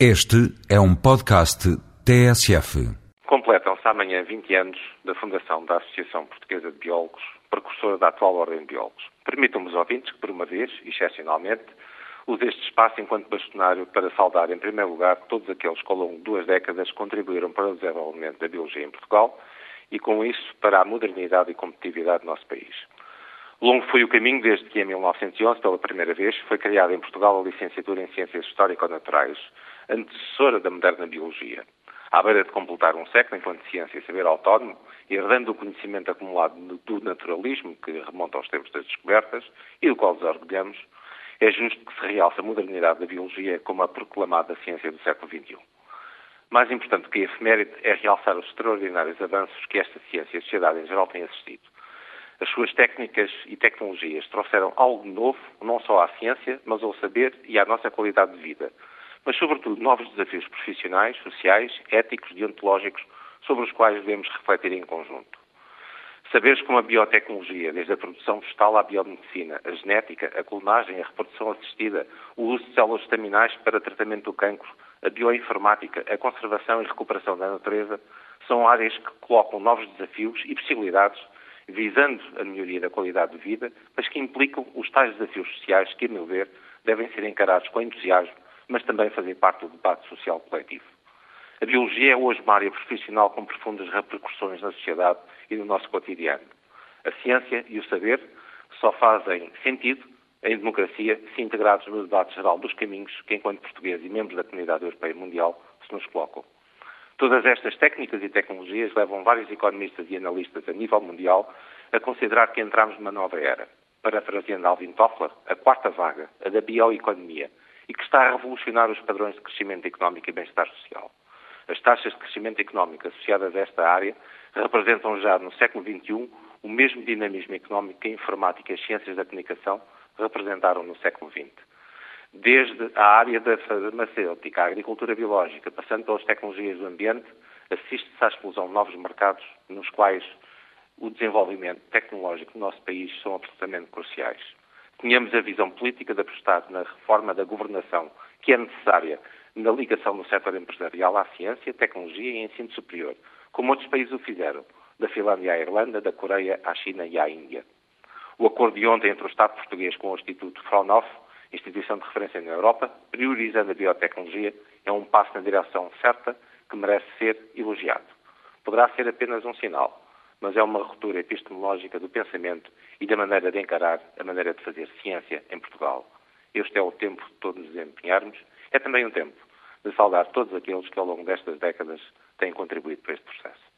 Este é um podcast TSF. Completam-se amanhã 20 anos da fundação da Associação Portuguesa de Biólogos, precursora da atual Ordem de Biólogos. Permitam-me os ouvintes que, por uma vez, excepcionalmente, use este espaço enquanto bastonário para saudar, em primeiro lugar, todos aqueles que ao longo de duas décadas contribuíram para o desenvolvimento da biologia em Portugal e, com isso, para a modernidade e competitividade do nosso país. Longo foi o caminho desde que, em 1911, pela primeira vez, foi criada em Portugal a licenciatura em Ciências Histórico-Naturais, antecessora da moderna biologia. À beira de completar um século enquanto ciência e saber autónomo, herdando o conhecimento acumulado do naturalismo, que remonta aos tempos das descobertas, e do qual nos orgulhamos, é justo que se realce a modernidade da biologia como a proclamada ciência do século XXI. Mais importante que a efeméride é realçar os extraordinários avanços que esta ciência e a sociedade em geral têm assistido. As suas técnicas e tecnologias trouxeram algo novo, não só à ciência, mas ao saber e à nossa qualidade de vida, mas, sobretudo, novos desafios profissionais, sociais, éticos, deontológicos, sobre os quais devemos refletir em conjunto. Saberes como a biotecnologia, desde a produção vegetal à biomedicina, a genética, a clonagem, a reprodução assistida, o uso de células estaminais para tratamento do cancro, a bioinformática, a conservação e recuperação da natureza, são áreas que colocam novos desafios e possibilidades, visando a melhoria da qualidade de vida, mas que implicam os tais desafios sociais que, a meu ver, devem ser encarados com entusiasmo mas também fazer parte do debate social coletivo. A biologia é hoje uma área profissional com profundas repercussões na sociedade e no nosso cotidiano. A ciência e o saber só fazem sentido em democracia se integrados no debate geral dos caminhos que, enquanto portugueses e membros da comunidade europeia mundial, se nos colocam. Todas estas técnicas e tecnologias levam vários economistas e analistas a nível mundial a considerar que entramos numa nova era. Parafraseando Alvin Toffler, a quarta vaga, a da bioeconomia, e que está a revolucionar os padrões de crescimento económico e bem-estar social. As taxas de crescimento económico associadas a esta área representam já no século XXI o mesmo dinamismo económico que a informática e as ciências da comunicação representaram no século XX. Desde a área da farmacêutica, a agricultura biológica, passando pelas tecnologias do ambiente, assiste-se à explosão de novos mercados nos quais o desenvolvimento tecnológico do nosso país são absolutamente cruciais. Tenhamos a visão política de apostar na reforma da governação que é necessária na ligação do setor empresarial à ciência, tecnologia e ensino superior, como outros países o fizeram, da Finlândia à Irlanda, da Coreia à China e à Índia. O acordo de ontem entre o Estado português com o Instituto Fraunhofer, instituição de referência na Europa, priorizando a biotecnologia, é um passo na direção certa que merece ser elogiado. Poderá ser apenas um sinal, mas é uma ruptura epistemológica do pensamento e da maneira de encarar a maneira de fazer ciência em Portugal. Este é o tempo de todos nos empenharmos. É também um tempo de saudar todos aqueles que ao longo destas décadas têm contribuído para este processo.